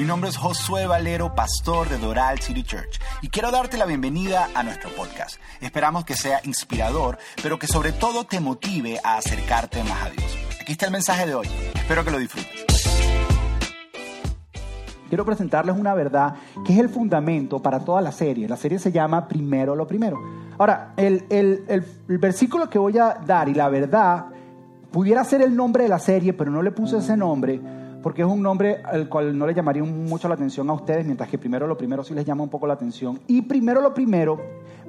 Mi nombre es Josué Valero, pastor de Doral City Church, y quiero darte la bienvenida a nuestro podcast. Esperamos que sea inspirador, pero que sobre todo te motive a acercarte más a Dios. Aquí está el mensaje de hoy. Espero que lo disfrutes. Quiero presentarles una verdad que es el fundamento para toda la serie. La serie se llama Primero lo Primero. Ahora, el, el, versículo que voy a dar y la verdad pudiera ser el nombre de la serie, pero no le puse ese nombre porque es un nombre al cual no le llamaría mucho la atención a ustedes, mientras que primero lo primero sí les llama un poco la atención. Y primero lo primero,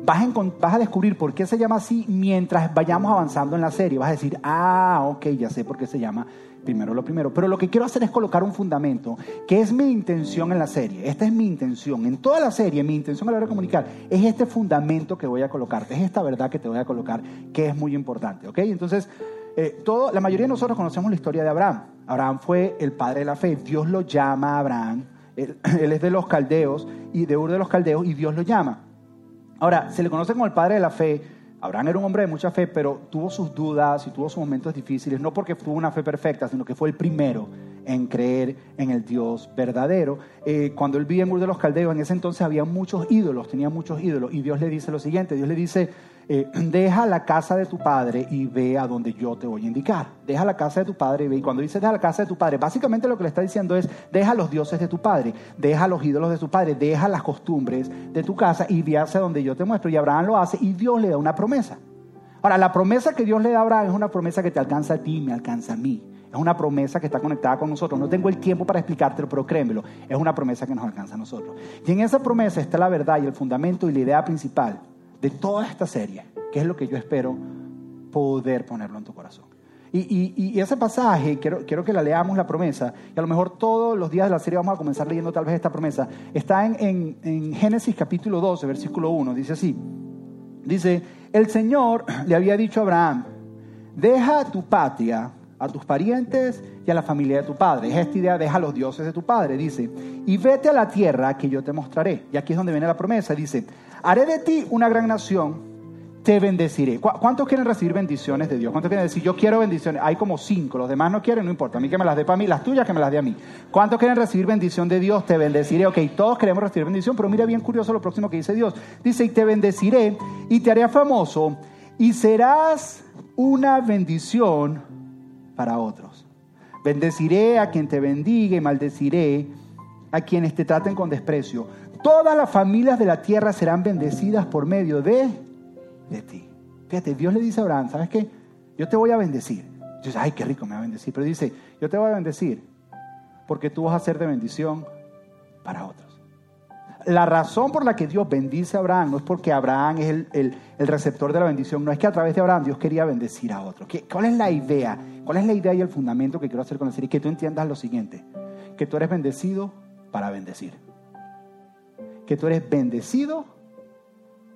vas a, descubrir por qué se llama así mientras vayamos avanzando en la serie. Vas a decir, ah, ok, ya sé por qué se llama primero lo primero. Pero lo que quiero hacer es colocar un fundamento, que es mi intención en la serie. Esta es mi intención. En toda la serie, mi intención a la hora de comunicar es este fundamento que voy a colocarte, es esta verdad que te voy a colocar, que es muy importante. ¿Ok? Entonces, eh, todo, la mayoría de nosotros conocemos la historia de Abraham. Abraham fue el padre de la fe. Dios lo llama a Abraham. Él, es de los caldeos y de Ur de los caldeos y Dios lo llama. Ahora, se le conoce como el padre de la fe. Abraham era un hombre de mucha fe, pero tuvo sus dudas y tuvo sus momentos difíciles, no porque tuvo una fe perfecta, sino que fue el primero en creer en el Dios verdadero. Eh, cuando él vivía en Ur de los Caldeos, en ese entonces había muchos ídolos, tenía muchos ídolos, y Dios le dice lo siguiente, Dios le dice, eh, deja la casa de tu padre y ve a donde yo te voy a indicar. Deja la casa de tu padre y ve. Y cuando dice deja la casa de tu padre, básicamente lo que le está diciendo es deja los dioses de tu padre, deja los ídolos de tu padre, deja las costumbres de tu casa y ve hacia donde yo te muestro. Y Abraham lo hace y Dios le da una promesa. Ahora, la promesa que Dios le da a Abraham es una promesa que te alcanza a ti y me alcanza a mí. Es una promesa que está conectada con nosotros. No tengo el tiempo para explicártelo, pero créemelo, es una promesa que nos alcanza a nosotros. Y en esa promesa está la verdad y el fundamento y la idea principal de toda esta serie, que es lo que yo espero poder ponerlo en tu corazón. Y, y, y, ese pasaje, quiero, quiero que la leamos, la promesa, y a lo mejor todos los días de la serie vamos a comenzar leyendo tal vez esta promesa, está en, en, en Génesis capítulo 12, versículo 1, dice así, dice, el Señor le había dicho a Abraham, deja tu patria, a tus parientes y a la familia de tu padre. Es esta idea, deja a los dioses de tu padre, dice, y vete a la tierra que yo te mostraré. Y aquí es donde viene la promesa, dice, haré de ti una gran nación, te bendeciré. ¿Cuántos quieren recibir bendiciones de Dios? ¿Cuántos quieren decir, yo quiero bendiciones? Hay como cinco, los demás no quieren, no importa. A mí que me las dé para mí, las tuyas que me las dé a mí. ¿Cuántos quieren recibir bendición de Dios? Te bendeciré. Ok, todos queremos recibir bendición, pero mira bien curioso lo próximo que dice Dios. Dice, y te bendeciré y te haré famoso y serás una bendición para otros. Bendeciré a quien te bendiga y maldeciré a quienes te traten con desprecio. Todas las familias de la tierra serán bendecidas por medio de, de ti. Fíjate, Dios le dice a Abraham, ¿sabes qué? Yo te voy a bendecir. Dice, ay, qué rico me va a bendecir. Pero dice, yo te voy a bendecir porque tú vas a ser de bendición para otros. La razón por la que Dios bendice a Abraham no es porque Abraham es el, el, el, receptor de la bendición, no es que a través de Abraham Dios quería bendecir a otro. ¿Cuál es la idea? ¿Cuál es la idea y el fundamento que quiero hacer con la serie? Que tú entiendas lo siguiente, que tú eres bendecido para bendecir. Que tú eres bendecido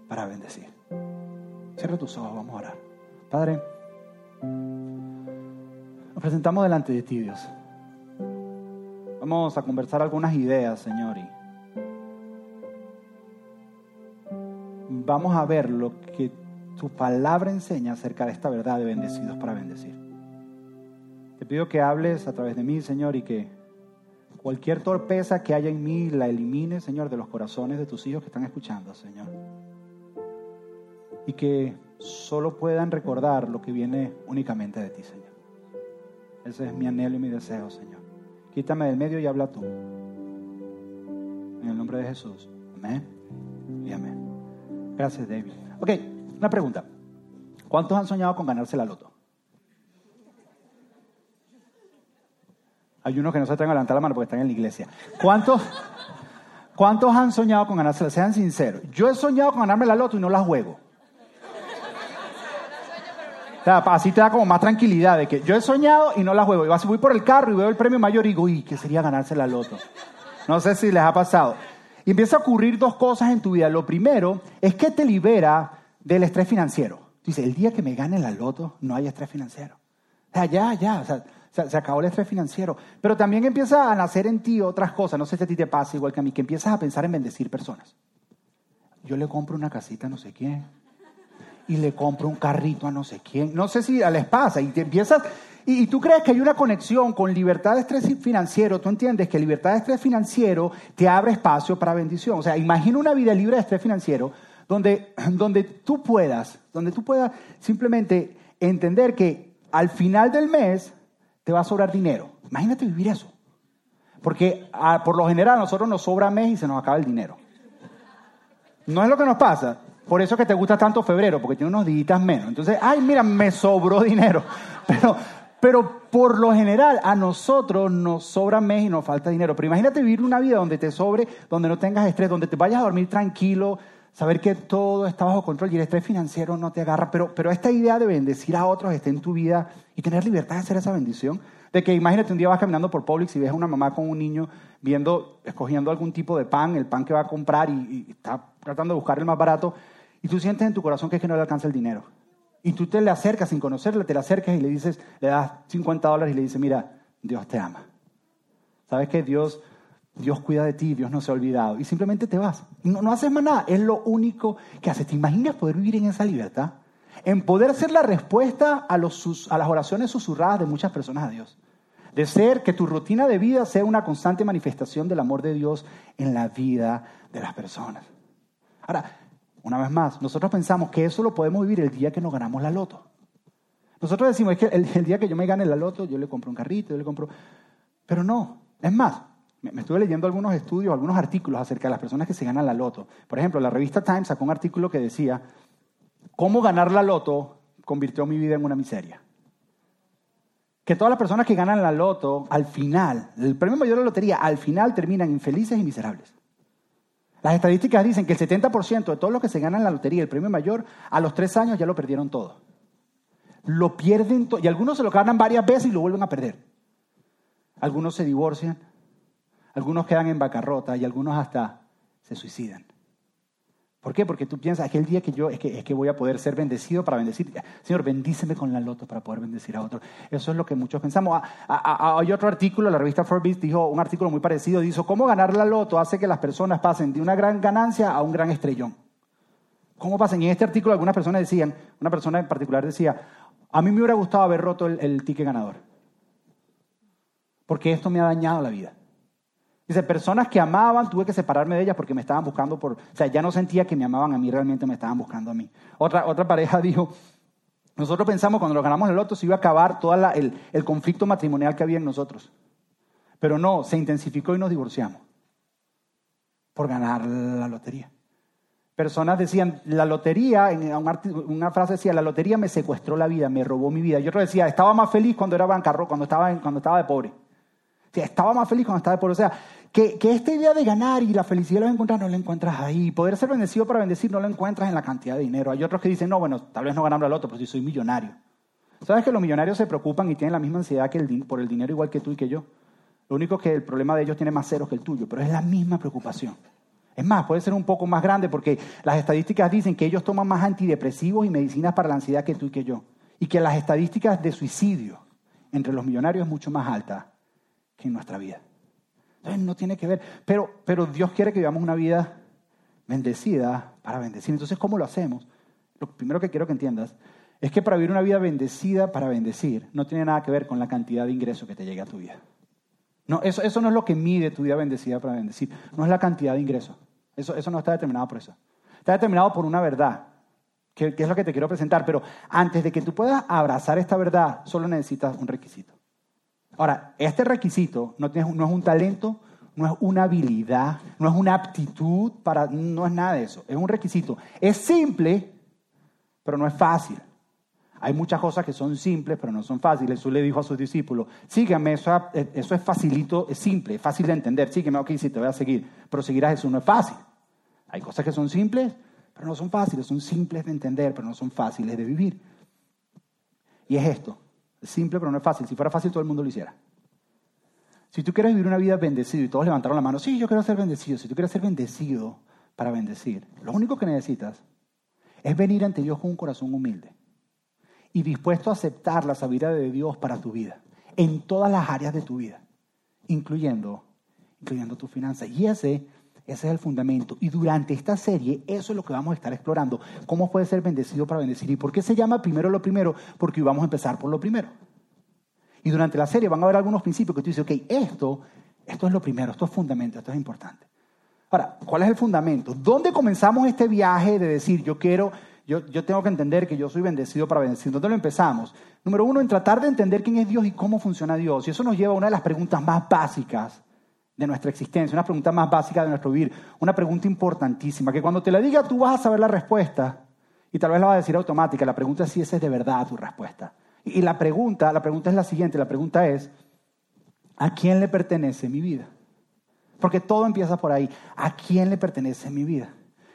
para bendecir. Cierra tus ojos, vamos a orar. Padre, nos presentamos delante de ti, Dios. Vamos a conversar algunas ideas, Señor, y vamos a ver lo que tu palabra enseña acerca de esta verdad de bendecidos para bendecir. Te pido que hables a través de mí, Señor, y que cualquier torpeza que haya en mí la elimine, Señor, de los corazones de tus hijos que están escuchando, Señor. Y que solo puedan recordar lo que viene únicamente de ti, Señor. Ese es mi anhelo y mi deseo, Señor. Quítame del medio y habla tú. En el nombre de Jesús. Amén y amén. Gracias, David. Ok, una pregunta. ¿Cuántos han soñado con ganarse la loto? Hay unos que no se atreven a levantar la mano porque están en la iglesia. ¿Cuántos, ¿Cuántos han soñado con ganarse Sean sinceros. Yo he soñado con ganarme la loto y no la juego. O sea, así te da como más tranquilidad de que yo he soñado y no la juego. Y voy por el carro y veo el premio mayor y digo, uy, ¿qué sería ganarse la loto? No sé si les ha pasado. Y empieza a ocurrir dos cosas en tu vida. Lo primero es que te libera del estrés financiero. Dice, el día que me gane la loto, no hay estrés financiero. O sea, ya, ya, o sea, se, se acabó el estrés financiero. Pero también empieza a nacer en ti otras cosas. No sé si a ti te pasa igual que a mí, que empiezas a pensar en bendecir personas. Yo le compro una casita a no sé quién. Y le compro un carrito a no sé quién. No sé si les pasa. Y te empiezas, Y, y, tú crees que hay una conexión con libertad de estrés financiero, tú entiendes que libertad de estrés financiero te abre espacio para bendición. O sea, imagina una vida libre de estrés financiero donde, donde tú puedas, donde tú puedas simplemente entender que al final del mes te va a sobrar dinero. Imagínate vivir eso. Porque ah, por lo general a nosotros nos sobra mes y se nos acaba el dinero. No es lo que nos pasa. Por eso que te gusta tanto febrero, porque tiene unos días menos. Entonces, ay, mira, me sobró dinero. Pero, pero por lo general a nosotros nos sobra mes y nos falta dinero. Pero imagínate vivir una vida donde te sobre, donde no tengas estrés, donde te vayas a dormir tranquilo, saber que todo está bajo control y el estrés financiero no te agarra. Pero, pero esta idea de bendecir a otros esté en tu vida y tener libertad de hacer esa bendición. De que imagínate un día vas caminando por Publix y ves a una mamá con un niño viendo, escogiendo algún tipo de pan, el pan que va a comprar y, y está tratando de buscar el más barato y tú sientes en tu corazón que es que no le alcanza el dinero. Y tú te le acercas sin conocerle, te le acercas y le dices, le das 50 dólares y le dices, mira, Dios te ama. ¿Sabes que Dios, Dios cuida de ti, Dios no se ha olvidado? Y simplemente te vas. No, no haces más nada, es lo único que haces. ¿Te imaginas poder vivir en esa libertad? En poder ser la respuesta a, los, las oraciones susurradas de muchas personas a Dios. De ser que tu rutina de vida sea una constante manifestación del amor de Dios en la vida de las personas. Ahora, una vez más, nosotros pensamos que eso lo podemos vivir el día que nos ganamos la loto. Nosotros decimos, es que el, día que yo me gane la loto, yo le compro un carrito, yo le compro... Pero no, es más, me, estuve leyendo algunos estudios, algunos artículos acerca de las personas que se ganan la loto. Por ejemplo, la revista Times sacó un artículo que decía, ¿cómo ganar la loto convirtió mi vida en una miseria? Que todas las personas que ganan la loto, al final, el premio mayor de la lotería, al final terminan infelices y miserables. Las estadísticas dicen que el 70% de todos los que se ganan la lotería, el premio mayor, a los tres años ya lo perdieron todo. Lo pierden todo. Y algunos se lo ganan varias veces y lo vuelven a perder. Algunos se divorcian, algunos quedan en bancarrota y algunos hasta se suicidan. ¿Por qué? Porque tú piensas, aquel día que yo, es que, es que voy a poder ser bendecido para bendecir. Señor, bendíceme con la loto para poder bendecir a otro. Eso es lo que muchos pensamos. Hay otro artículo, la revista Forbes dijo un artículo muy parecido, dijo, ¿cómo ganar la loto hace que las personas pasen de una gran ganancia a un gran estrellón? ¿Cómo pasan? Y en este artículo algunas personas decían, una persona en particular decía, a mí me hubiera gustado haber roto el, el ticket ganador. Porque esto me ha dañado la vida. Dice, personas que amaban, tuve que separarme de ellas porque me estaban buscando por... O sea, ya no sentía que me amaban a mí, realmente me estaban buscando a mí. Otra, otra pareja dijo, nosotros pensamos cuando nos ganamos el loto se iba a acabar todo el, el conflicto matrimonial que había en nosotros. Pero no, se intensificó y nos divorciamos por ganar la lotería. Personas decían, la lotería, en una frase decía, la lotería me secuestró la vida, me robó mi vida. Y otro decía, estaba más feliz cuando era bancarro, cuando estaba, cuando estaba de pobre estaba más feliz cuando estaba de pobre. O sea, que, esta idea de ganar y la felicidad de encontrar no la encuentras ahí. Poder ser bendecido para bendecir no lo encuentras en la cantidad de dinero. Hay otros que dicen, no, bueno, tal vez no ganando al otro, pero si soy millonario. ¿Sabes que los millonarios se preocupan y tienen la misma ansiedad que el, por el dinero igual que tú y que yo? Lo único que el problema de ellos tiene más ceros que el tuyo, pero es la misma preocupación. Es más, puede ser un poco más grande porque las estadísticas dicen que ellos toman más antidepresivos y medicinas para la ansiedad que tú y que yo. Y que las estadísticas de suicidio entre los millonarios es mucho más alta en nuestra vida. Entonces no tiene que ver, pero, pero Dios quiere que vivamos una vida bendecida para bendecir. Entonces, ¿cómo lo hacemos? Lo primero que quiero que entiendas es que para vivir una vida bendecida para bendecir no tiene nada que ver con la cantidad de ingresos que te llegue a tu vida. No, eso, eso no es lo que mide tu vida bendecida para bendecir. No es la cantidad de ingresos. Eso, eso no está determinado por eso. Está determinado por una verdad, que, que es lo que te quiero presentar. Pero antes de que tú puedas abrazar esta verdad, solo necesitas un requisito. Ahora, este requisito no, es un talento, no es una habilidad, no es una aptitud, para, no es nada de eso. Es un requisito. Es simple, pero no es fácil. Hay muchas cosas que son simples, pero no son fáciles. Jesús le dijo a sus discípulos, sígueme, eso, eso es facilito, es simple, es fácil de entender. Sígueme, ok, sí, te voy a seguir. Pero seguir a Jesús no es fácil. Hay cosas que son simples, pero no son fáciles. Son simples de entender, pero no son fáciles de vivir. Y es esto. Simple, pero no es fácil. Si fuera fácil, todo el mundo lo hiciera. Si tú quieres vivir una vida bendecida y todos levantaron la mano, sí, yo quiero ser bendecido. Si tú quieres ser bendecido para bendecir, lo único que necesitas es venir ante Dios con un corazón humilde y dispuesto a aceptar la sabiduría de Dios para tu vida, en todas las áreas de tu vida, incluyendo, incluyendo tu finanza. Y ese ese es el fundamento. Y durante esta serie, eso es lo que vamos a estar explorando. ¿Cómo puede ser bendecido para bendecir? ¿Y por qué se llama primero lo primero? Porque vamos a empezar por lo primero. Y durante la serie van a ver algunos principios que tú dices, ok, esto, esto es lo primero, esto es fundamento, esto es importante. Ahora, ¿cuál es el fundamento? ¿Dónde comenzamos este viaje de decir, yo quiero, yo, yo tengo que entender que yo soy bendecido para bendecir? ¿Dónde lo empezamos? Número uno, en tratar de entender quién es Dios y cómo funciona Dios. Y eso nos lleva a una de las preguntas más básicas de nuestra existencia, una pregunta más básica de nuestro vivir, una pregunta importantísima, que cuando te la diga tú vas a saber la respuesta y tal vez la vas a decir automática. La pregunta es si esa es de verdad tu respuesta. Y la pregunta, la pregunta es la siguiente, la pregunta es, ¿a quién le pertenece mi vida? Porque todo empieza por ahí. ¿A quién le pertenece mi vida?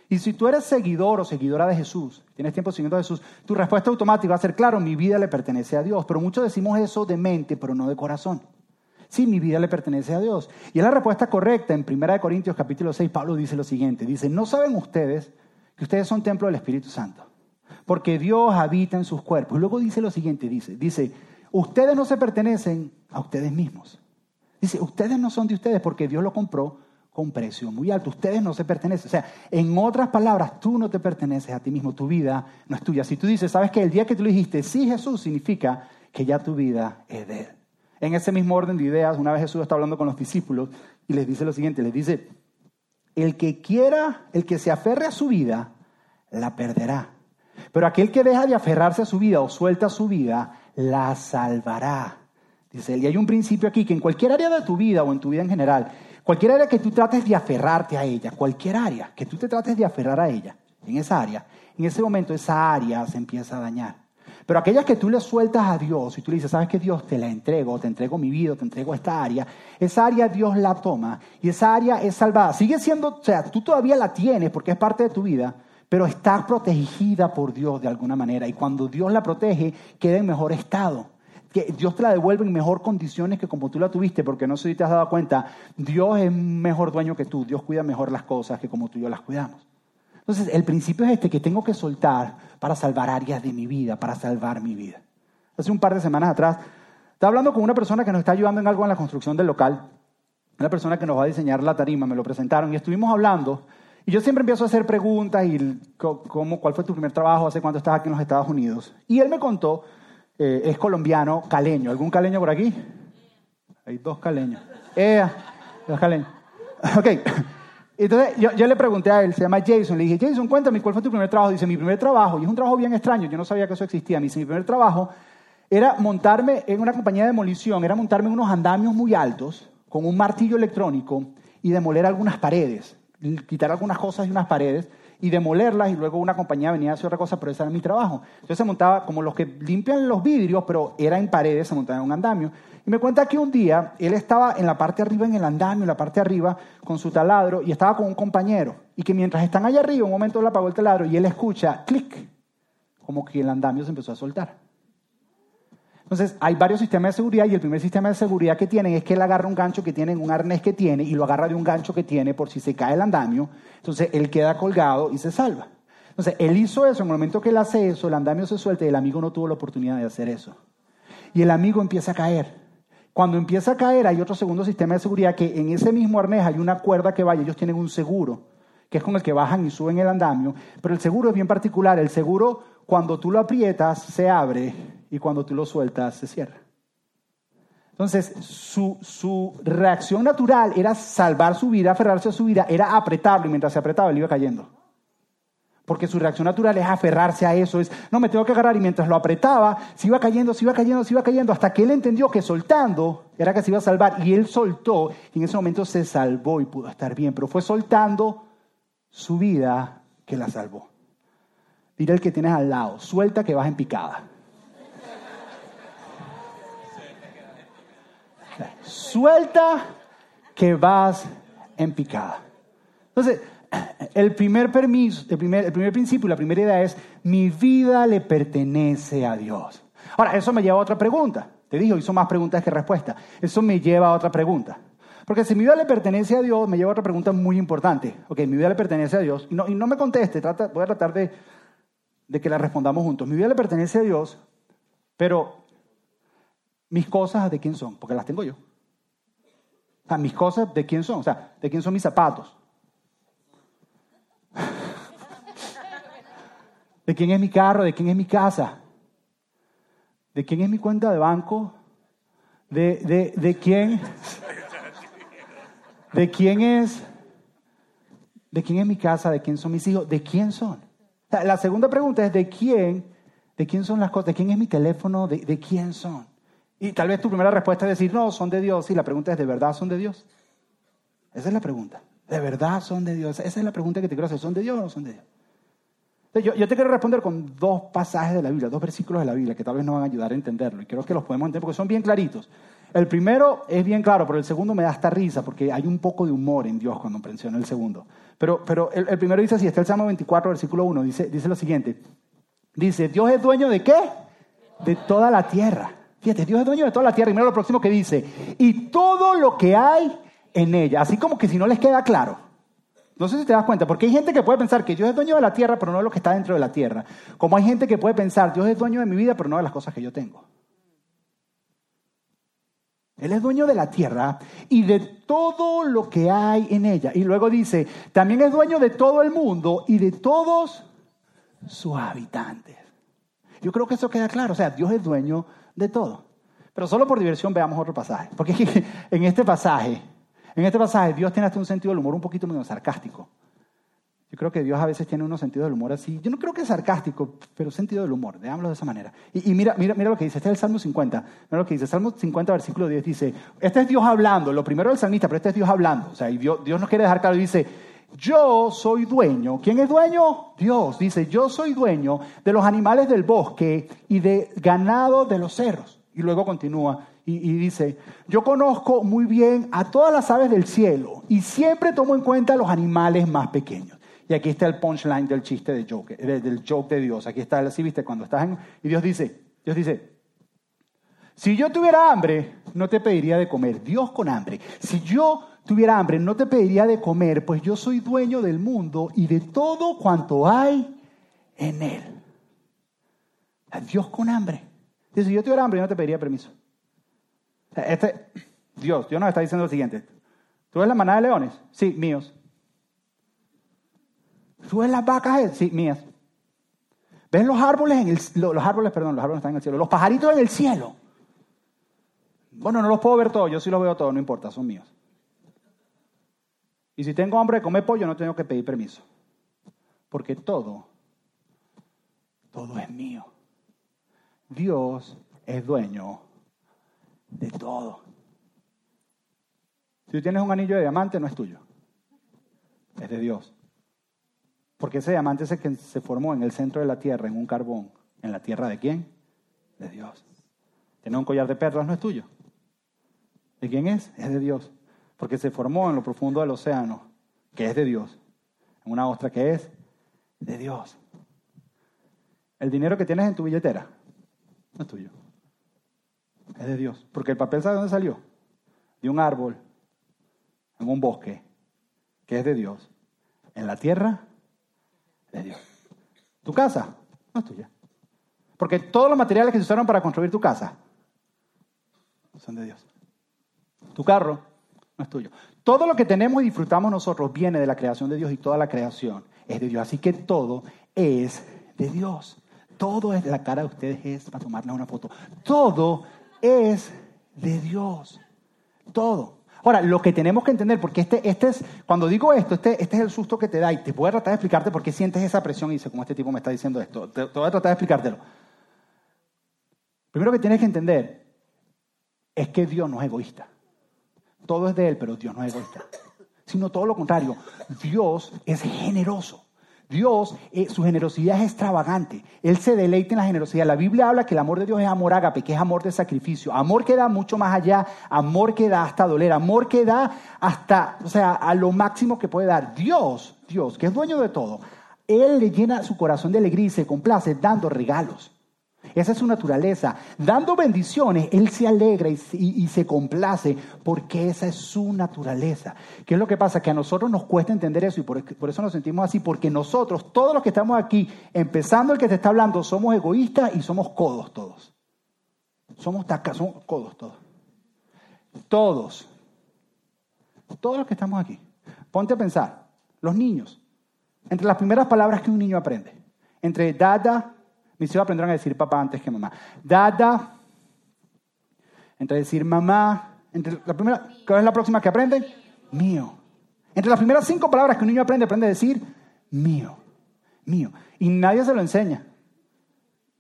Y si tú eres seguidor o seguidora de Jesús, tienes tiempo siguiendo a Jesús, tu respuesta automática va a ser, claro, mi vida le pertenece a Dios. Pero muchos decimos eso de mente, pero no de corazón. Sí, mi vida le pertenece a Dios. Y es la respuesta correcta. En 1 Corintios capítulo 6, Pablo dice lo siguiente. Dice, ¿no saben ustedes que ustedes son templo del Espíritu Santo? Porque Dios habita en sus cuerpos. Y luego dice lo siguiente, dice, dice, ustedes no se pertenecen a ustedes mismos. Dice, ustedes no son de ustedes porque Dios lo compró con precio muy alto. Ustedes no se pertenecen. O sea, en otras palabras, tú no te perteneces a ti mismo. Tu vida no es tuya. Si tú dices, sabes que el día que tú le dijiste, sí Jesús, significa que ya tu vida es de Él. En ese mismo orden de ideas, una vez Jesús está hablando con los discípulos y les dice lo siguiente, les dice, el que quiera, el que se aferre a su vida, la perderá. Pero aquel que deja de aferrarse a su vida o suelta su vida, la salvará. Dice él, y hay un principio aquí que en cualquier área de tu vida o en tu vida en general, cualquier área que tú trates de aferrarte a ella, cualquier área que tú te trates de aferrar a ella, en esa área, en ese momento esa área se empieza a dañar. Pero aquellas que tú le sueltas a Dios y tú le dices, sabes que Dios te la entrego, te entrego mi vida, te entrego esta área, esa área Dios la toma y esa área es salvada. Sigue siendo, o sea, tú todavía la tienes porque es parte de tu vida, pero está protegida por Dios de alguna manera. Y cuando Dios la protege, queda en mejor estado. Que Dios te la devuelve en mejor condiciones que como tú la tuviste, porque no sé si te has dado cuenta, Dios es mejor dueño que tú, Dios cuida mejor las cosas que como tú y yo las cuidamos. Entonces, el principio es este, que tengo que soltar para salvar áreas de mi vida, para salvar mi vida. Hace un par de semanas atrás, estaba hablando con una persona que nos está ayudando en algo en la construcción del local, una persona que nos va a diseñar la tarima, me lo presentaron y estuvimos hablando y yo siempre empiezo a hacer preguntas y cómo, cuál fue tu primer trabajo, hace cuánto estás aquí en los Estados Unidos. Y él me contó, eh, es colombiano, caleño. ¿Algún caleño por aquí? Hay dos caleños. Eh, dos caleños. Ok. Entonces yo, le pregunté a él, se llama Jason, le dije, Jason, cuéntame, ¿cuál fue tu primer trabajo? Dice, mi primer trabajo, y es un trabajo bien extraño, yo no sabía que eso existía. Dice, mi primer trabajo era montarme en una compañía de demolición, era montarme en unos andamios muy altos con un martillo electrónico y demoler algunas paredes quitar algunas cosas de unas paredes y demolerlas y luego una compañía venía a hacer otra cosa, pero ese era mi trabajo. Entonces se montaba como los que limpian los vidrios, pero era en paredes, se montaba en un andamio. Y me cuenta que un día él estaba en la parte arriba, en el andamio, en la parte arriba, con su taladro, y estaba con un compañero. Y que mientras están allá arriba, un momento él apagó el taladro y él escucha, clic, como que el andamio se empezó a soltar. Entonces, hay varios sistemas de seguridad y el primer sistema de seguridad que tienen es que él agarra un gancho que tiene, un arnés que tiene y lo agarra de un gancho que tiene por si se cae el andamio. Entonces, él queda colgado y se salva. Entonces, él hizo eso, en el momento que él hace eso, el andamio se suelta y el amigo no tuvo la oportunidad de hacer eso. Y el amigo empieza a caer. Cuando empieza a caer, hay otro segundo sistema de seguridad que en ese mismo arnés hay una cuerda que vaya, ellos tienen un seguro, que es con el que bajan y suben el andamio, pero el seguro es bien particular. El seguro, cuando tú lo aprietas, se abre y cuando tú lo sueltas se cierra. Entonces, su, reacción natural era salvar su vida, aferrarse a su vida, era apretarlo y mientras se apretaba él iba cayendo. Porque su reacción natural es aferrarse a eso, es, no me tengo que agarrar y mientras lo apretaba, se iba cayendo, se iba cayendo, se iba cayendo, hasta que él entendió que soltando era que se iba a salvar y él soltó y en ese momento se salvó y pudo estar bien, pero fue soltando su vida que la salvó. Dile al que tienes al lado, suelta que vas en picada. Suelta que vas en picada. Entonces, el primer permiso, el primer, el primer principio, la primera idea es, mi vida le pertenece a Dios. Ahora, eso me lleva a otra pregunta. Te digo, hizo más preguntas que respuestas. Eso me lleva a otra pregunta. Porque si mi vida le pertenece a Dios, me lleva a otra pregunta muy importante. Ok, mi vida le pertenece a Dios. Y no, y no me conteste, trata, voy a tratar de, de que la respondamos juntos. Mi vida le pertenece a Dios, pero mis cosas, ¿de quién son? Porque las tengo yo. O sea, mis cosas, ¿de quién son? O sea, ¿de quién son mis zapatos? ¿De quién es mi carro? ¿De quién es mi casa? ¿De quién es mi cuenta de banco? de, de, de quién, de quién es, de quién es mi casa, de quién son mis hijos, de quién son. La segunda pregunta es de quién, de quién son las cosas, de quién es mi teléfono, de, quién son. Y tal vez tu primera respuesta es decir, no, son de Dios. Y la pregunta es, ¿de verdad son de Dios? Esa es la pregunta. ¿De verdad son de Dios? Esa es la pregunta que te quiero hacer. ¿Son de Dios o no son de Dios? Yo, te quiero responder con dos pasajes de la Biblia, dos versículos de la Biblia que tal vez nos van a ayudar a entenderlo. Y creo que los podemos entender porque son bien claritos. El primero es bien claro, pero el segundo me da hasta risa porque hay un poco de humor en Dios cuando menciona el segundo. Pero, pero el, primero dice así, está el Salmo 24, versículo 1, dice, dice lo siguiente. Dice, Dios es dueño de qué? De toda la tierra. Fíjate, Dios es dueño de toda la tierra. Y mira lo próximo que dice, y todo lo que hay en ella. Así como que si no les queda claro. No sé si te das cuenta, porque hay gente que puede pensar que Dios es dueño de la tierra, pero no de lo que está dentro de la tierra. Como hay gente que puede pensar, Dios es dueño de mi vida, pero no de las cosas que yo tengo. Él es dueño de la tierra y de todo lo que hay en ella. Y luego dice, también es dueño de todo el mundo y de todos sus habitantes. Yo creo que eso queda claro. O sea, Dios es dueño de todo. Pero solo por diversión veamos otro pasaje. Porque en este pasaje en este pasaje Dios tiene hasta un sentido del humor un poquito medio sarcástico. Yo creo que Dios a veces tiene unos sentidos del humor así. Yo no creo que es sarcástico, pero sentido del humor. Veámoslo de esa manera. Y, mira, mira, mira lo que dice. Este es el Salmo 50. Mira lo que dice. Salmo 50, versículo 10 dice, este es Dios hablando. Lo primero del salmista, pero este es Dios hablando. O sea, Dios, Dios nos quiere dejar claro y dice, yo soy dueño. ¿Quién es dueño? Dios. Dice, yo soy dueño de los animales del bosque y de ganado de los cerros. Y luego continúa y, dice, yo conozco muy bien a todas las aves del cielo y siempre tomo en cuenta los animales más pequeños. Y aquí está el punchline del chiste de joke, del joke de Dios. Aquí está, así viste, cuando estás en... Y Dios dice, Dios dice, si yo tuviera hambre, no te pediría de comer. Dios con hambre. Si yo tuviera hambre, no te pediría de comer, pues yo soy dueño del mundo y de todo cuanto hay en él. Dios con hambre. Dice, si yo tuviera hambre, no te pediría permiso. Este, Dios, Dios nos está diciendo lo siguiente. ¿Tú ves la manada de leones? Sí, míos. ¿Tú las vacas? Sí, mías. ¿Ves los árboles en el los árboles, perdón, los árboles están en el cielo, los pajaritos en el cielo? Bueno, no los puedo ver todos, yo sí los veo todos, no importa, son míos. Y si tengo hambre de comer pollo, no tengo que pedir permiso. Porque todo, todo es mío. Dios es dueño de todo. Si tú tienes un anillo de diamante, no es tuyo, es de Dios. Porque ese diamante es el que se formó en el centro de la tierra, en un carbón. ¿En la tierra de quién? De Dios. Tener un collar de perlas no es tuyo. ¿De quién es? Es de Dios. Porque se formó en lo profundo del océano, que es de Dios. En una ostra que es de Dios. El dinero que tienes en tu billetera no es tuyo es de Dios. Porque el papel, ¿sabe dónde salió? De un árbol, en un bosque, que es de Dios. En la tierra, de Dios. Tu casa no es tuya. Porque todos los materiales que se usaron para construir tu casa son de Dios. Tu carro no es tuyo. Todo lo que tenemos y disfrutamos nosotros viene de la creación de Dios y toda la creación es de Dios. Así que todo es de Dios. Todo es de la cara de ustedes es para tomarle una foto. Todo es de Dios. Todo. Ahora, lo que tenemos que entender, porque este, este es, cuando digo esto, este, este es el susto que te da y te voy a tratar de explicarte por qué sientes esa presión y dice, como este tipo me está diciendo esto, te, voy a tratar de explicártelo. Primero que tienes que entender es que Dios no es egoísta. Todo es de Él, pero Dios no es egoísta. Sino todo lo contrario, Dios es generoso. Dios, eh, su generosidad es extravagante. Él se deleita en la generosidad. La Biblia habla que el amor de Dios es amor ágape, que es amor de sacrificio. Amor que da mucho más allá, amor que da hasta doler, amor que da hasta, o sea, a lo máximo que puede dar. Dios, Dios, que es dueño de todo, Él le llena su corazón de alegría y se complace dando regalos. Esa es su naturaleza. Dando bendiciones, Él se alegra y, se complace porque esa es su naturaleza. ¿Qué es lo que pasa? Que a nosotros nos cuesta entender eso y por, eso nos sentimos así, porque nosotros, todos los que estamos aquí, empezando el que te está hablando, somos egoístas y somos codos todos. Somos tacas, somos codos todos. Todos. Todos los que estamos aquí. Ponte a pensar, los niños, entre las primeras palabras que un niño aprende, entre dada, mis hijos aprenderán a decir papá antes que mamá. Dada, Entre decir mamá, entre la primera, ¿cuál es la próxima que aprende? Mío. Entre las primeras cinco palabras que un niño aprende, aprende a decir mío, mío. Y nadie se lo enseña.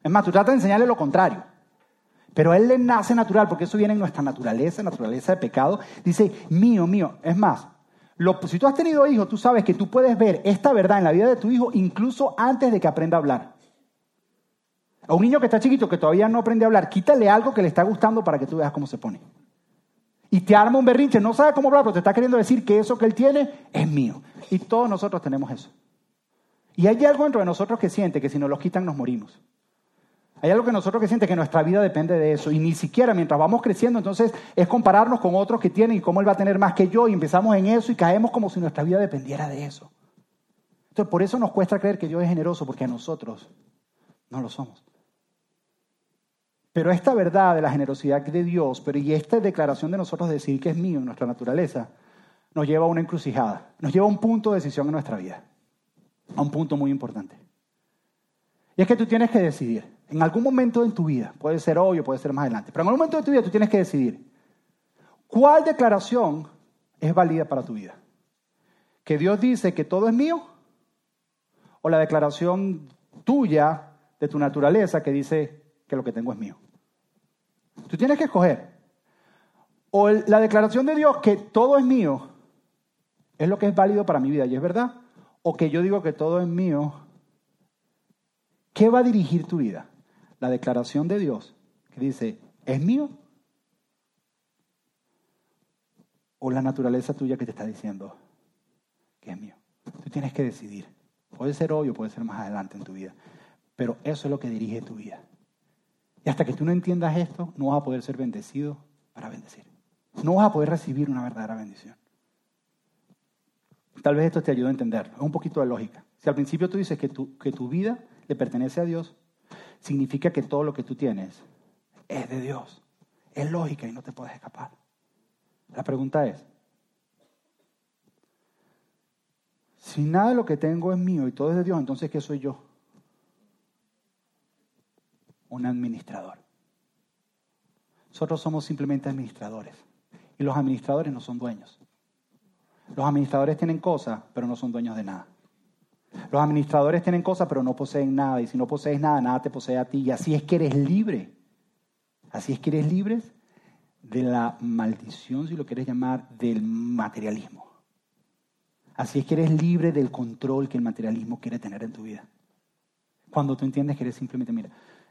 Es más, tú tratas de enseñarle lo contrario. Pero a él le nace natural, porque eso viene en nuestra naturaleza, naturaleza de pecado. Dice, mío, mío. Es más, si tú has tenido hijos, tú sabes que tú puedes ver esta verdad en la vida de tu hijo incluso antes de que aprenda a hablar. A un niño que está chiquito, que todavía no aprende a hablar, quítale algo que le está gustando para que tú veas cómo se pone. Y te arma un berrinche, no sabe cómo hablar, pero te está queriendo decir que eso que él tiene es mío. Y todos nosotros tenemos eso. Y hay algo dentro de nosotros que siente que si nos lo quitan nos morimos. Hay algo que nosotros que siente que nuestra vida depende de eso. Y ni siquiera mientras vamos creciendo, entonces es compararnos con otros que tienen y cómo él va a tener más que yo. Y empezamos en eso y caemos como si nuestra vida dependiera de eso. Entonces por eso nos cuesta creer que Dios es generoso, porque a nosotros no lo somos. Pero esta verdad de la generosidad de Dios, pero y esta declaración de nosotros de decir que es mío nuestra naturaleza, nos lleva a una encrucijada, nos lleva a un punto de decisión en nuestra vida, a un punto muy importante. Y es que tú tienes que decidir, en algún momento en tu vida, puede ser hoy o puede ser más adelante, pero en algún momento de tu vida tú tienes que decidir cuál declaración es válida para tu vida. Que Dios dice que todo es mío o la declaración tuya de tu naturaleza que dice que lo que tengo es mío. Tú tienes que escoger. O la declaración de Dios que todo es mío es lo que es válido para mi vida y es verdad. O que yo digo que todo es mío. ¿Qué va a dirigir tu vida? La declaración de Dios que dice, ¿es mío? O la naturaleza tuya que te está diciendo que es mío. Tú tienes que decidir. Puede ser hoy o puede ser más adelante en tu vida. Pero eso es lo que dirige tu vida. Y hasta que tú no entiendas esto, no vas a poder ser bendecido para bendecir. No vas a poder recibir una verdadera bendición. Tal vez esto te ayude a entender. Es un poquito de lógica. Si al principio tú dices que tu, que tu vida le pertenece a Dios, significa que todo lo que tú tienes es de Dios. Es lógica y no te puedes escapar. La pregunta es, si nada de lo que tengo es mío y todo es de Dios, entonces ¿qué soy yo? Un administrador. Nosotros somos simplemente administradores. Y los administradores no son dueños. Los administradores tienen cosas, pero no son dueños de nada. Los administradores tienen cosas, pero no poseen nada. Y si no posees nada, nada te posee a ti. Y así es que eres libre. Así es que eres libre de la maldición, si lo quieres llamar, del materialismo. Así es que eres libre del control que el materialismo quiere tener en tu vida. Cuando tú entiendes que eres simplemente, mira,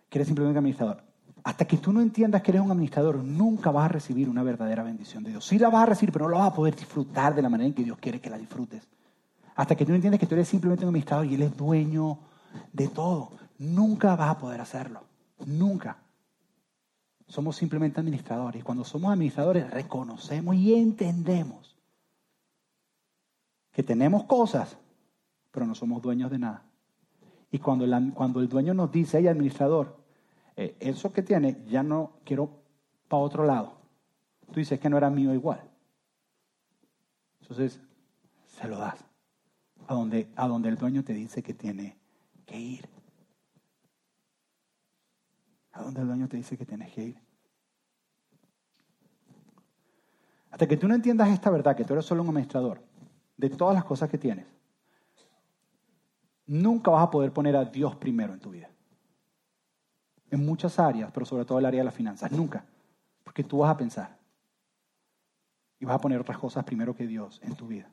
que eres simplemente un administrador. Hasta que tú no entiendas que eres un administrador, nunca vas a recibir una verdadera bendición de Dios. Sí la vas a recibir, pero no la vas a poder disfrutar de la manera en que Dios quiere que la disfrutes. Hasta que tú no entiendas que tú eres simplemente un administrador y Él es dueño de todo, nunca vas a poder hacerlo. Nunca. Somos simplemente administradores. Y cuando somos administradores, reconocemos y entendemos que tenemos cosas, pero no somos dueños de nada. Y cuando, cuando el dueño nos dice, hey, administrador, eh, eso que tiene, ya no quiero para otro lado. Tú dices que no era mío igual. Entonces, se lo das a donde, a donde el dueño te dice que tiene que ir. A donde el dueño te dice que tienes que ir. Hasta que tú no entiendas esta verdad, que tú eres solo un administrador de todas las cosas que tienes, nunca vas a poder poner a Dios primero en tu vida. En muchas áreas, pero sobre todo el área de las finanzas. Nunca. Porque tú vas a pensar. Y vas a poner otras cosas primero que Dios en tu vida.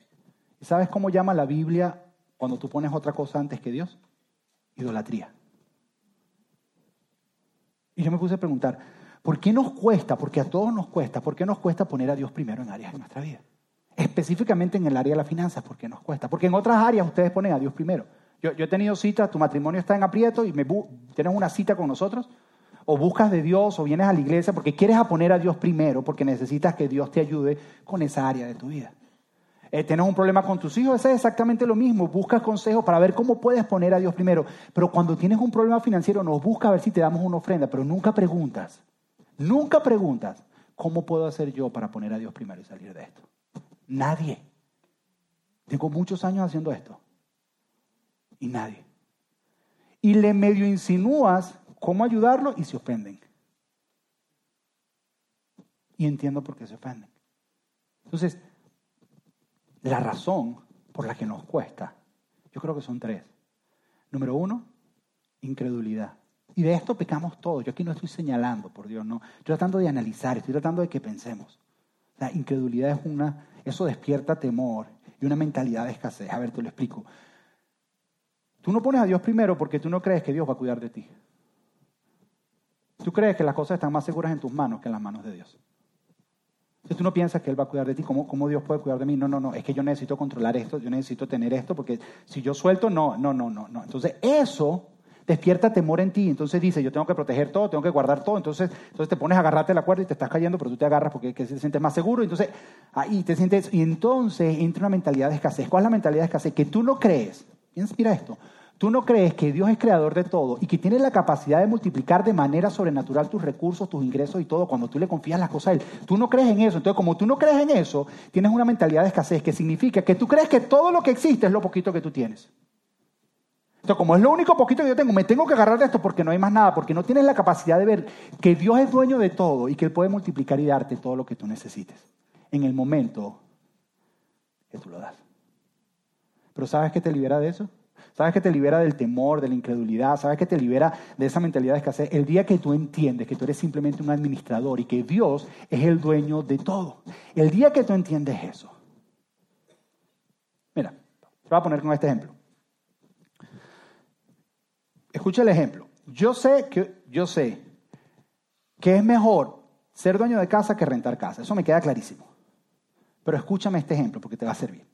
¿Y sabes cómo llama la Biblia cuando tú pones otra cosa antes que Dios? Idolatría. Y yo me puse a preguntar, ¿por qué nos cuesta? Porque a todos nos cuesta. ¿Por qué nos cuesta poner a Dios primero en áreas de nuestra vida? Específicamente en el área de las finanzas, ¿por qué nos cuesta? Porque en otras áreas ustedes ponen a Dios primero. Yo, he tenido citas, tu matrimonio está en aprieto y me tienes una cita con nosotros. O buscas de Dios o vienes a la iglesia porque quieres poner a Dios primero, porque necesitas que Dios te ayude con esa área de tu vida. Eh, tienes un problema con tus hijos, es exactamente lo mismo. Buscas consejos para ver cómo puedes poner a Dios primero. Pero cuando tienes un problema financiero, nos busca a ver si te damos una ofrenda, pero nunca preguntas, nunca preguntas, ¿cómo puedo hacer yo para poner a Dios primero y salir de esto? Nadie. Tengo muchos años haciendo esto y nadie. Y le medio insinúas cómo ayudarlo y se ofenden. y entiendo por qué se ofenden. Entonces, la razón por la que nos cuesta, yo creo que son tres. Número uno, incredulidad. Y de esto pecamos todos. Yo aquí no estoy señalando, por Dios, no. Estoy tratando de analizar, estoy tratando de que pensemos. La incredulidad es una, eso despierta temor y una mentalidad de escasez. A ver, te lo explico. Tú no pones a Dios primero porque tú no crees que Dios va a cuidar de ti. Tú crees que las cosas están más seguras en tus manos que en las manos de Dios. Entonces tú no piensas que Él va a cuidar de ti. ¿Cómo, ¿Cómo, Dios puede cuidar de mí? No, no, no. Es que yo necesito controlar esto, yo necesito tener esto, porque si yo suelto, no, no, no, no. no. Entonces eso despierta temor en ti. Entonces dice, yo tengo que proteger todo, tengo que guardar todo. Entonces, entonces te pones a agarrarte la cuerda y te estás cayendo, pero tú te agarras porque te sientes más seguro. Entonces, ahí te sientes. Y entonces entra una mentalidad de escasez. ¿Cuál es la mentalidad de escasez? Que tú no crees. Mira esto. Tú no crees que Dios es creador de todo y que tiene la capacidad de multiplicar de manera sobrenatural tus recursos, tus ingresos y todo cuando tú le confías las cosas a Él. Tú no crees en eso. Entonces, como tú no crees en eso, tienes una mentalidad de escasez que significa que tú crees que todo lo que existe es lo poquito que tú tienes. Entonces, como es lo único poquito que yo tengo, me tengo que agarrar de esto porque no hay más nada, porque no tienes la capacidad de ver que Dios es dueño de todo y que Él puede multiplicar y darte todo lo que tú necesites en el momento que tú lo das. Pero ¿sabes qué te libera de eso? ¿Sabes que te libera del temor, de la incredulidad? ¿Sabes que te libera de esa mentalidad de escasez? El día que tú entiendes que tú eres simplemente un administrador y que Dios es el dueño de todo. El día que tú entiendes eso. Mira, te voy a poner con este ejemplo. Escucha el ejemplo. Yo sé que, yo sé que es mejor ser dueño de casa que rentar casa. Eso me queda clarísimo. Pero escúchame este ejemplo porque te va a servir.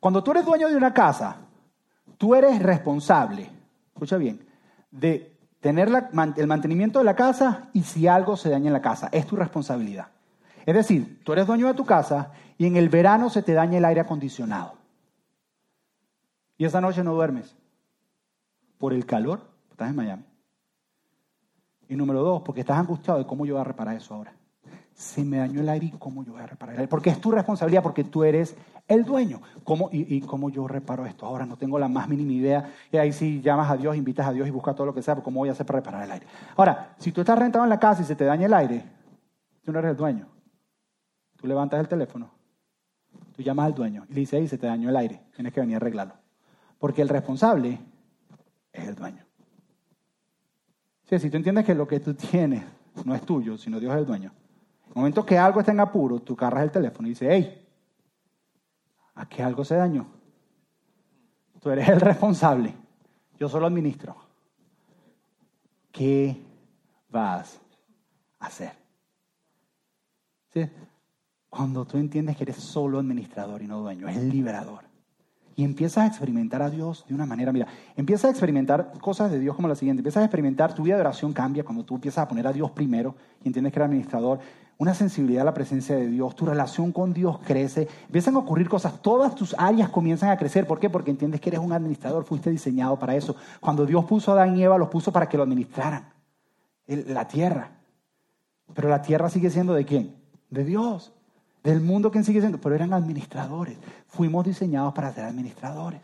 Cuando tú eres dueño de una casa, Tú eres responsable, escucha bien, de tener el mantenimiento de la casa y si algo se daña en la casa. Es tu responsabilidad. Es decir, tú eres dueño de tu casa y en el verano se te daña el aire acondicionado. Y esa noche no duermes. Por el calor, estás en Miami. Y número dos, porque estás angustiado de cómo yo voy a reparar eso ahora se me dañó el aire y cómo yo voy a reparar el aire. Porque es tu responsabilidad, porque tú eres el dueño. ¿Cómo, y, cómo yo reparo esto? Ahora no tengo la más mínima idea. Y ahí sí llamas a Dios, invitas a Dios y buscas todo lo que sea, ¿cómo voy a hacer para reparar el aire? Ahora, si tú estás rentado en la casa y se te daña el aire, tú no eres el dueño. Tú levantas el teléfono, tú llamas al dueño y le dices, ahí se te dañó el aire, tienes que venir a arreglarlo. Porque el responsable es el dueño. si tú entiendes que lo que tú tienes no es tuyo, sino Dios es el dueño, el momento que algo está en apuro, tú cargas el teléfono y dices, hey, aquí algo se dañó. Tú eres el responsable. Yo solo administro. ¿Qué vas a hacer? ¿Sí? Cuando tú entiendes que eres solo administrador y no dueño, es liberador. Y empiezas a experimentar a Dios de una manera, mira, empiezas a experimentar cosas de Dios como la siguiente, empiezas a experimentar, tu vida de oración cambia cuando tú empiezas a poner a Dios primero y entiendes que eres administrador, una sensibilidad a la presencia de Dios, tu relación con Dios crece, empiezan a ocurrir cosas, todas tus áreas comienzan a crecer. ¿Por qué? Porque entiendes que eres un administrador, fuiste diseñado para eso. Cuando Dios puso a Adán y Eva, los puso para que lo administraran, la tierra. Pero la tierra sigue siendo de quién? De Dios, del mundo quien sigue siendo, pero eran administradores. Fuimos diseñados para ser administradores.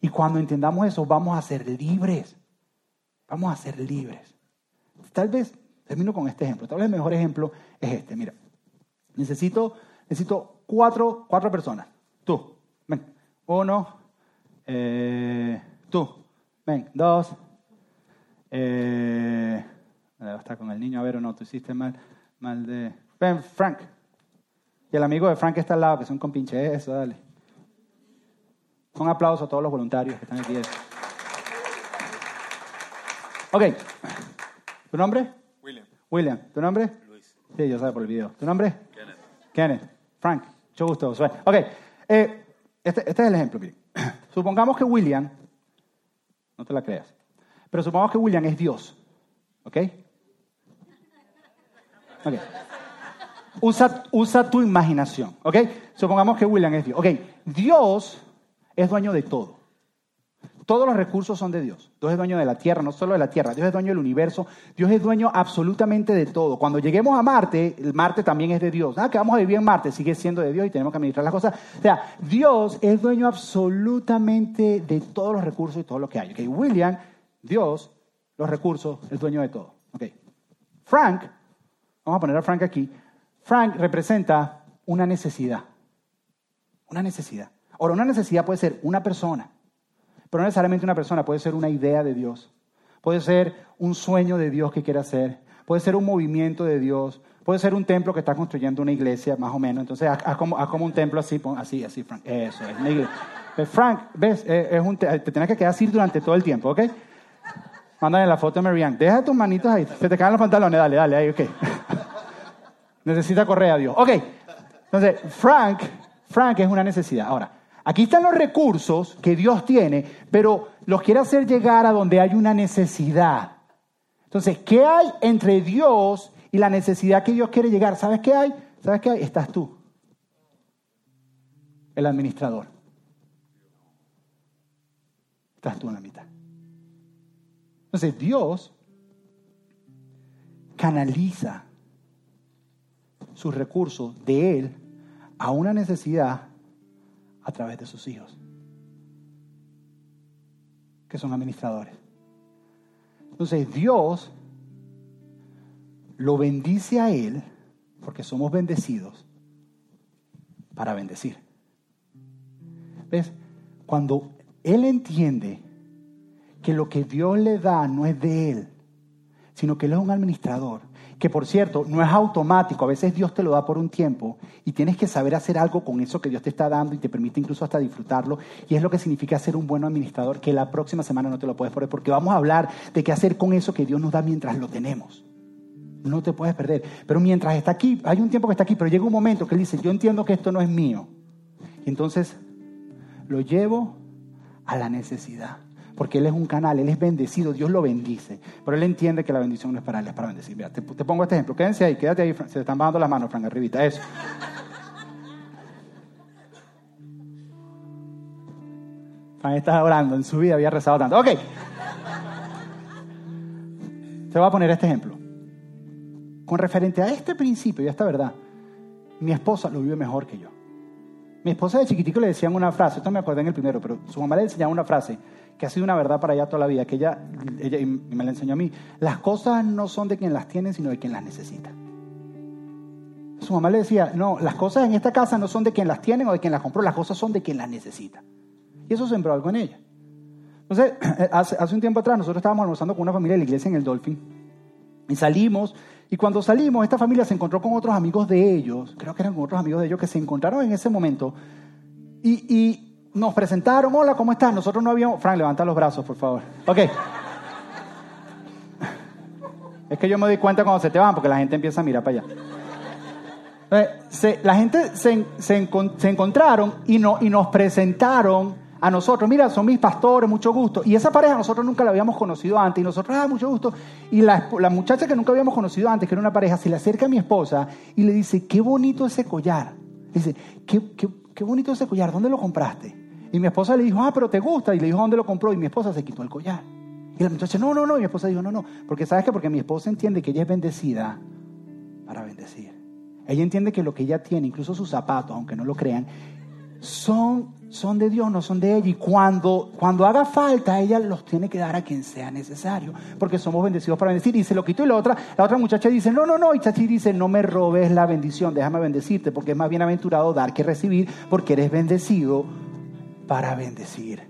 Y cuando entendamos eso, vamos a ser libres. Vamos a ser libres. Tal vez Termino con este ejemplo. Tal vez el mejor ejemplo es este. Mira, necesito, necesito cuatro, cuatro personas. Tú, ven. Uno, eh, tú, ven. Dos, eh, estar con el niño, a ver o no, tú hiciste mal, mal de... Ven, Frank. Y el amigo de Frank está al lado, que son compinche eso, dale. Un aplauso a todos los voluntarios que están aquí. Ok. ¿Tu nombre? William, ¿tu nombre? Sí, yo sé por el video. ¿Tu nombre? Kenneth. Kenneth. Frank. Mucho gusto. Ok. Eh, este, este, es el ejemplo. Supongamos que William, no te la creas, pero supongamos que William es Dios. ¿Ok? Ok. Usa, usa tu imaginación. ¿Ok? Supongamos que William es Dios. Ok. Dios es dueño de todo. Todos los recursos son de Dios. Dios es dueño de la tierra, no solo de la tierra, Dios es dueño del universo, Dios es dueño absolutamente de todo. Cuando lleguemos a Marte, el Marte también es de Dios. Ah, que vamos a vivir en Marte, sigue siendo de Dios y tenemos que administrar las cosas. O sea, Dios es dueño absolutamente de todos los recursos y todo lo que hay. Okay, William, Dios, los recursos, es dueño de todo. Okay. Frank, vamos a poner a Frank aquí, Frank representa una necesidad. Una necesidad. Ahora, una necesidad puede ser una persona, pero no necesariamente una persona, puede ser una idea de Dios, puede ser un sueño de Dios que quiere hacer, puede ser un movimiento de Dios, puede ser un templo que está construyendo una iglesia, más o menos. Entonces, haz, como, un templo así, así, así, Frank. Eso es, una iglesia. Pues, Frank, ves, eh, es un, te tienes que quedar así durante todo el tiempo, ¿ok? Mándale la foto a Marianne. Deja tus manitos ahí. Se te caen los pantalones. Dale, dale, ahí, ok. Necesita correr a Dios. Ok. Entonces, Frank, Frank es una necesidad. Ahora, aquí están los recursos que Dios tiene, pero los quiere hacer llegar a donde hay una necesidad. Entonces, ¿qué hay entre Dios y la necesidad que Dios quiere llegar? ¿Sabes qué hay? ¿Sabes qué hay? Estás tú, el administrador. Estás tú en la mitad. Entonces, Dios canaliza sus recursos de Él a una necesidad a través de sus hijos, que son administradores. Entonces Dios lo bendice a Él, porque somos bendecidos, para bendecir. ¿Ves? Cuando Él entiende que lo que Dios le da no es de Él, sino que Él es un administrador, que por cierto no es automático, a veces Dios te lo da por un tiempo y tienes que saber hacer algo con eso que Dios te está dando y te permite incluso hasta disfrutarlo. Y es lo que significa ser un buen administrador, que la próxima semana no te lo puedes perder, porque vamos a hablar de qué hacer con eso que Dios nos da mientras lo tenemos. No te puedes perder. Pero mientras está aquí, hay un tiempo que está aquí, pero llega un momento que Él dice, yo entiendo que esto no es mío. Y entonces lo llevo a la necesidad porque Él es un canal, Él es bendecido, Dios lo bendice. Pero Él entiende que la bendición no es para Él, es para bendecir. Te, pongo este ejemplo. Quédense ahí, quédate ahí. Se están bajando las manos, Frank, arribita. Eso. Frank está orando, en su vida había rezado tanto. Ok. Te voy a poner este ejemplo. Con referente a este principio y a esta verdad, mi esposa lo vive mejor que yo. Mi esposa de chiquitico le decían una frase, esto me acordé en el primero, pero su mamá le enseñaba una frase que ha sido una verdad para ella toda la vida, que ella, ella me la enseñó a mí. Las cosas no son de quien las tiene, sino de quien las necesita. Su mamá le decía, no, las cosas en esta casa no son de quien las tiene o de quien las compró, las cosas son de quien las necesita. Y eso sembró algo en ella. Entonces, hace, hace un tiempo atrás nosotros estábamos almorzando con una familia de la iglesia en el Dolphin y salimos y cuando salimos, esta familia se encontró con otros amigos de ellos, creo que eran otros amigos de ellos que se encontraron en ese momento. Y, y, nos presentaron, hola, ¿cómo estás? Nosotros no habíamos... Frank, levanta los brazos, por favor. Ok. Es que yo me doy cuenta cuando se te van, porque la gente empieza a mirar para allá. Eh, la gente se, encontraron y, no, y nos presentaron a nosotros, mira, son mis pastores, mucho gusto. Y esa pareja nosotros nunca la habíamos conocido antes, y nosotros, ah, mucho gusto. Y la, muchacha que nunca habíamos conocido antes, que era una pareja, se le acerca a mi esposa y le dice, qué bonito ese collar. dice, qué bonito ese collar, ¿dónde lo compraste? Y mi esposa le dijo, ah, pero te gusta. Y le dijo, ¿dónde lo compró? Y mi esposa se quitó el collar. Y la muchacha, no, no, no. Y mi esposa dijo, no, no. Porque sabes que porque mi esposa entiende que ella es bendecida para bendecir. Ella entiende que lo que ella tiene, incluso sus zapatos, aunque no lo crean, son, son de Dios, no son de ella. Y cuando, cuando haga falta, ella los tiene que dar a quien sea necesario. Porque somos bendecidos para bendecir. Y se lo quitó y la otra, la otra muchacha dice, no, no, no. Y Chachi dice, no me robes la bendición, déjame bendecirte. Porque es más bienaventurado dar que recibir, porque eres bendecido para bendecir.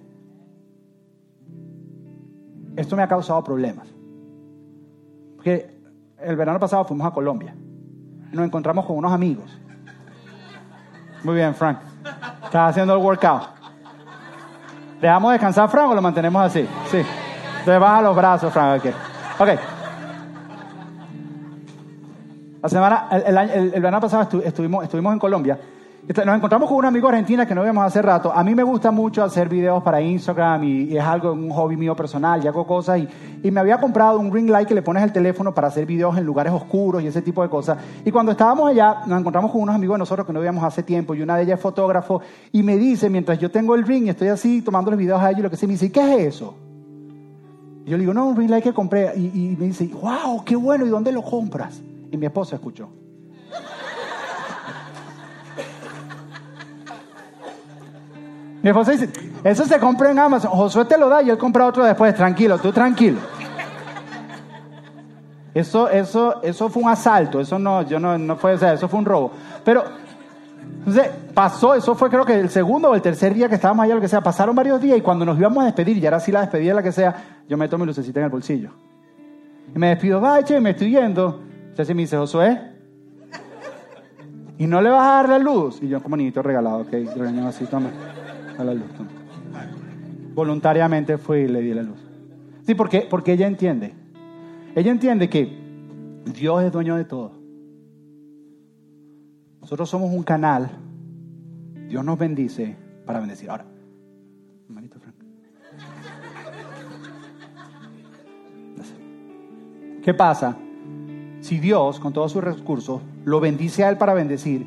Esto me ha causado problemas. Porque el verano pasado fuimos a Colombia. Nos encontramos con unos amigos. Muy bien, Frank. Estás haciendo el workout. ¿Dejamos descansar, Frank, o lo mantenemos así? Sí. Te baja los brazos, Frank. Ok. okay. La semana, el, verano pasado estuvimos, estuvimos en Colombia nos encontramos con una amigo argentina que no vemos hace rato. A mí me gusta mucho hacer videos para Instagram y, es algo, un hobby mío personal y hago cosas. Y, me había comprado un ring light que le pones el teléfono para hacer videos en lugares oscuros y ese tipo de cosas. Y cuando estábamos allá, nos encontramos con unos amigos de nosotros que no veíamos hace tiempo y una de ellas es fotógrafo y me dice, mientras yo tengo el ring y estoy así tomando los videos a ellos, lo que se me dice, ¿qué es eso? Y yo le digo, no, un ring light que compré. Y, y me dice, wow, qué bueno, ¿y dónde lo compras? Y mi esposa escuchó. Mi esposa dice, eso se compra en Amazon. Josué te lo da y él compra otro después. Tranquilo, tú tranquilo. Eso, eso, eso fue un asalto, eso no, yo no, no fue, o sea, eso fue un robo. Pero, entonces, pasó, eso fue creo que el segundo o el tercer día que estábamos allá, lo que sea, pasaron varios días y cuando nos íbamos a despedir, y ahora sí la despedida, la que sea, yo meto mi lucecita en el bolsillo. Y me despido, vaya, me estoy yendo. Entonces me dice, Josué, ¿y no le vas a dar la luz? Y yo como niñito regalado, ok, así, toma, a la luz. Voluntariamente fui y le di la luz. Sí, porque, porque ella entiende. Ella entiende que Dios es dueño de todo. Nosotros somos un canal. Dios nos bendice para bendecir. Ahora, hermanito Frank. ¿Qué pasa? Si Dios, con todos sus recursos, lo bendice a él para bendecir,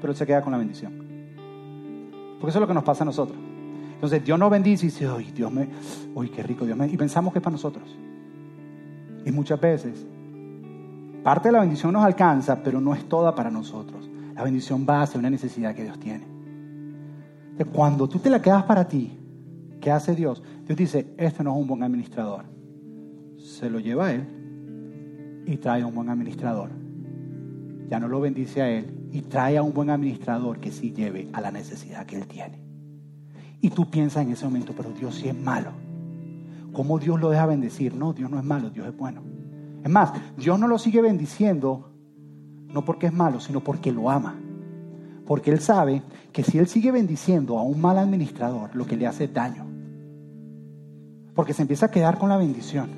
pero él se queda con la bendición. Porque eso es lo que nos pasa a nosotros. Entonces Dios nos bendice y dice, uy, Dios me, uy, qué rico Dios me. Y pensamos que es para nosotros. Y muchas veces, parte de la bendición nos alcanza, pero no es toda para nosotros. La bendición va hacia una necesidad que Dios tiene. Cuando tú te la quedas para ti, ¿qué hace Dios? Dios dice, este no es un buen administrador. Se lo lleva a él y trae a un buen administrador. Ya no lo bendice a él y trae a un buen administrador que sí lleve a la necesidad que él tiene. Y tú piensas en ese momento, pero Dios sí es malo. ¿Cómo Dios lo deja bendecir? No, Dios no es malo, Dios es bueno. Es más, Dios no lo sigue bendiciendo no porque es malo, sino porque lo ama. Porque Él sabe que si Él sigue bendiciendo a un mal administrador, lo que le hace es daño. Porque se empieza a quedar con la bendición.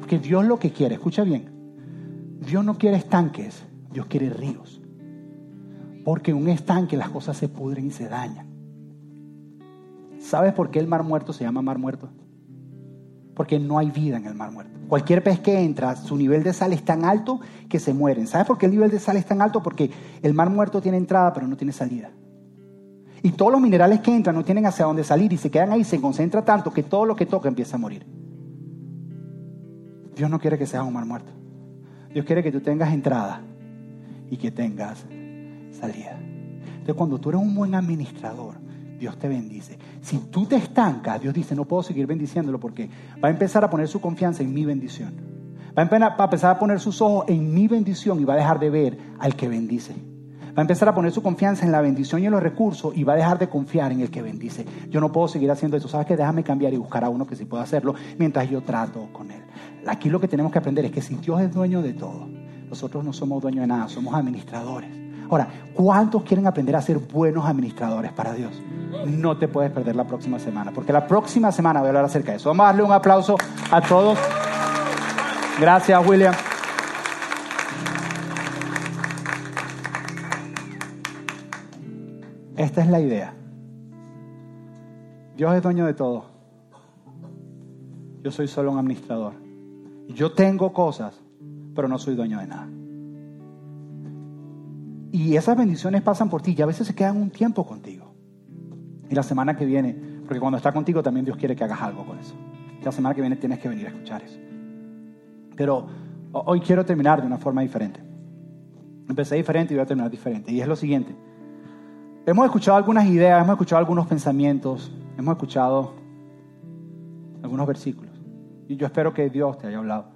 Porque Dios lo que quiere, escucha bien, Dios no quiere estanques, Dios quiere ríos. Porque en un estanque las cosas se pudren y se dañan. ¿Sabes por qué el mar muerto se llama mar muerto? Porque no hay vida en el mar muerto. Cualquier pez que entra, su nivel de sal es tan alto que se mueren. ¿Sabes por qué el nivel de sal es tan alto? Porque el mar muerto tiene entrada pero no tiene salida. Y todos los minerales que entran no tienen hacia dónde salir y se quedan ahí, se concentra tanto que todo lo que toca empieza a morir. Dios no quiere que seas un mar muerto. Dios quiere que tú tengas entrada y que tengas Entonces cuando tú eres un buen administrador, Dios te bendice. Si tú te estancas, Dios dice, no puedo seguir bendiciéndolo porque va a empezar a poner su confianza en mi bendición. Va a empezar a poner sus ojos en mi bendición y va a dejar de ver al que bendice. Va a empezar a poner su confianza en la bendición y en los recursos y va a dejar de confiar en el que bendice. Yo no puedo seguir haciendo eso. ¿Sabes qué? Déjame cambiar y buscar a uno que sí pueda hacerlo mientras yo trato con él. Aquí lo que tenemos que aprender es que si Dios es dueño de todo, nosotros no somos dueños de nada, somos administradores. Ahora, ¿cuántos quieren aprender a ser buenos administradores para Dios? No te puedes perder la próxima semana, porque la próxima semana voy a hablar acerca de eso. Vamos a darle un aplauso a todos. Gracias, William. Esta es la idea. Dios es dueño de todo. Yo soy solo un administrador. Yo tengo cosas, pero no soy dueño de nada. Y esas bendiciones pasan por ti y a veces se quedan un tiempo contigo. Y la semana que viene, porque cuando está contigo también Dios quiere que hagas algo con eso. la semana que viene tienes que venir a escuchar eso. Pero hoy quiero terminar de una forma diferente. Empecé diferente y voy a terminar diferente. Y es lo siguiente. Hemos escuchado algunas ideas, hemos escuchado algunos pensamientos, hemos escuchado algunos versículos. Y yo espero que Dios te haya hablado.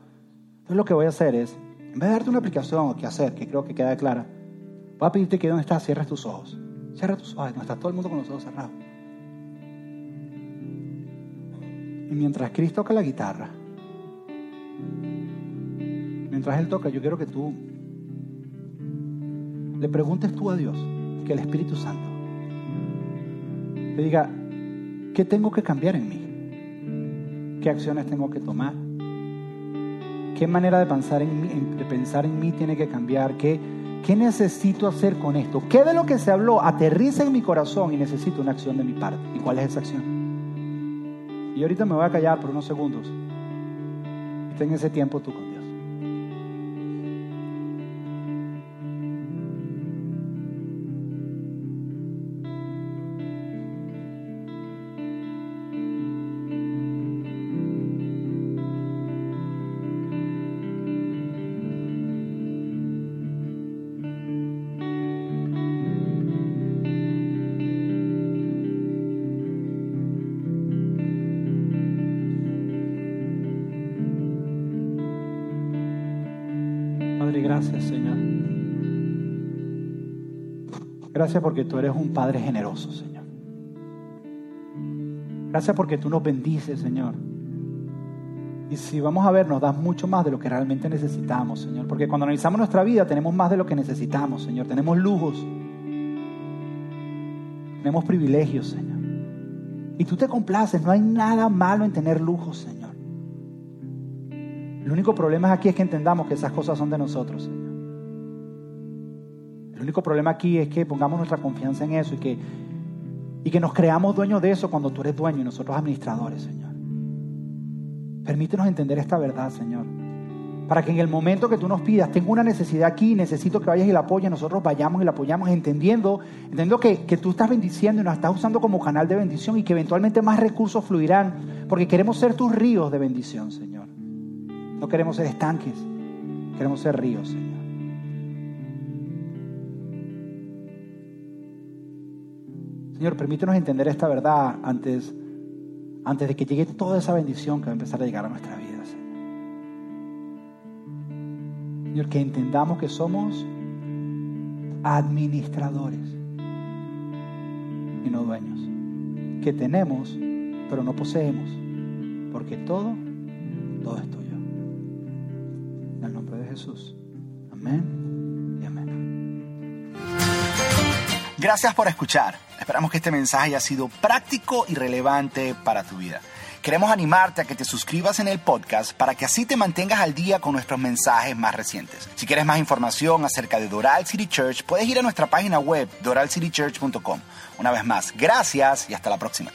Entonces lo que voy a hacer es, en vez de darte una aplicación o qué hacer, que creo que queda clara, Voy a pedirte que donde estás cierres tus ojos. Cierra tus ojos, donde está todo el mundo con los ojos cerrados. Y mientras Cristo toca la guitarra, mientras Él toca, yo quiero que tú le preguntes tú a Dios, que el Espíritu Santo te diga, ¿qué tengo que cambiar en mí? ¿Qué acciones tengo que tomar? ¿Qué manera de pensar en mí tiene que cambiar? ¿Qué, ¿Qué necesito hacer con esto? ¿Qué de lo que se habló aterriza en mi corazón y necesito una acción de mi parte? ¿Y cuál es esa acción? Y ahorita me voy a callar por unos segundos. Está en ese tiempo tú con Gracias porque tú eres un Padre generoso, Señor. Gracias porque tú nos bendices, Señor. Y si vamos a ver, nos das mucho más de lo que realmente necesitamos, Señor. Porque cuando analizamos nuestra vida, tenemos más de lo que necesitamos, Señor. Tenemos lujos. Tenemos privilegios, Señor. Y tú te complaces. No hay nada malo en tener lujos, Señor. El único problema aquí es que entendamos que esas cosas son de nosotros, Señor. El único problema aquí es que pongamos nuestra confianza en eso y que, y que nos creamos dueños de eso cuando tú eres dueño y nosotros administradores, Señor. Permítenos entender esta verdad, Señor. Para que en el momento que tú nos pidas, tengo una necesidad aquí, necesito que vayas y la apoyes, nosotros vayamos y la apoyamos, entendiendo, entendiendo que, que tú estás bendiciendo y nos estás usando como canal de bendición y que eventualmente más recursos fluirán, porque queremos ser tus ríos de bendición, Señor. No queremos ser estanques, queremos ser ríos, Señor. Señor, permítenos entender esta verdad antes, antes de que llegue toda esa bendición que va a empezar a llegar a nuestra vida, Señor. Señor, que entendamos que somos administradores y no dueños. Que tenemos, pero no poseemos. Porque todo, todo es tuyo. En el nombre de Jesús. Amén Gracias por escuchar. Esperamos que este mensaje haya sido práctico y relevante para tu vida. Queremos animarte a que te suscribas en el podcast para que así te mantengas al día con nuestros mensajes más recientes. Si quieres más información acerca de Doral City Church, puedes ir a nuestra página web doralcitychurch.com. Una vez más, gracias y hasta la próxima.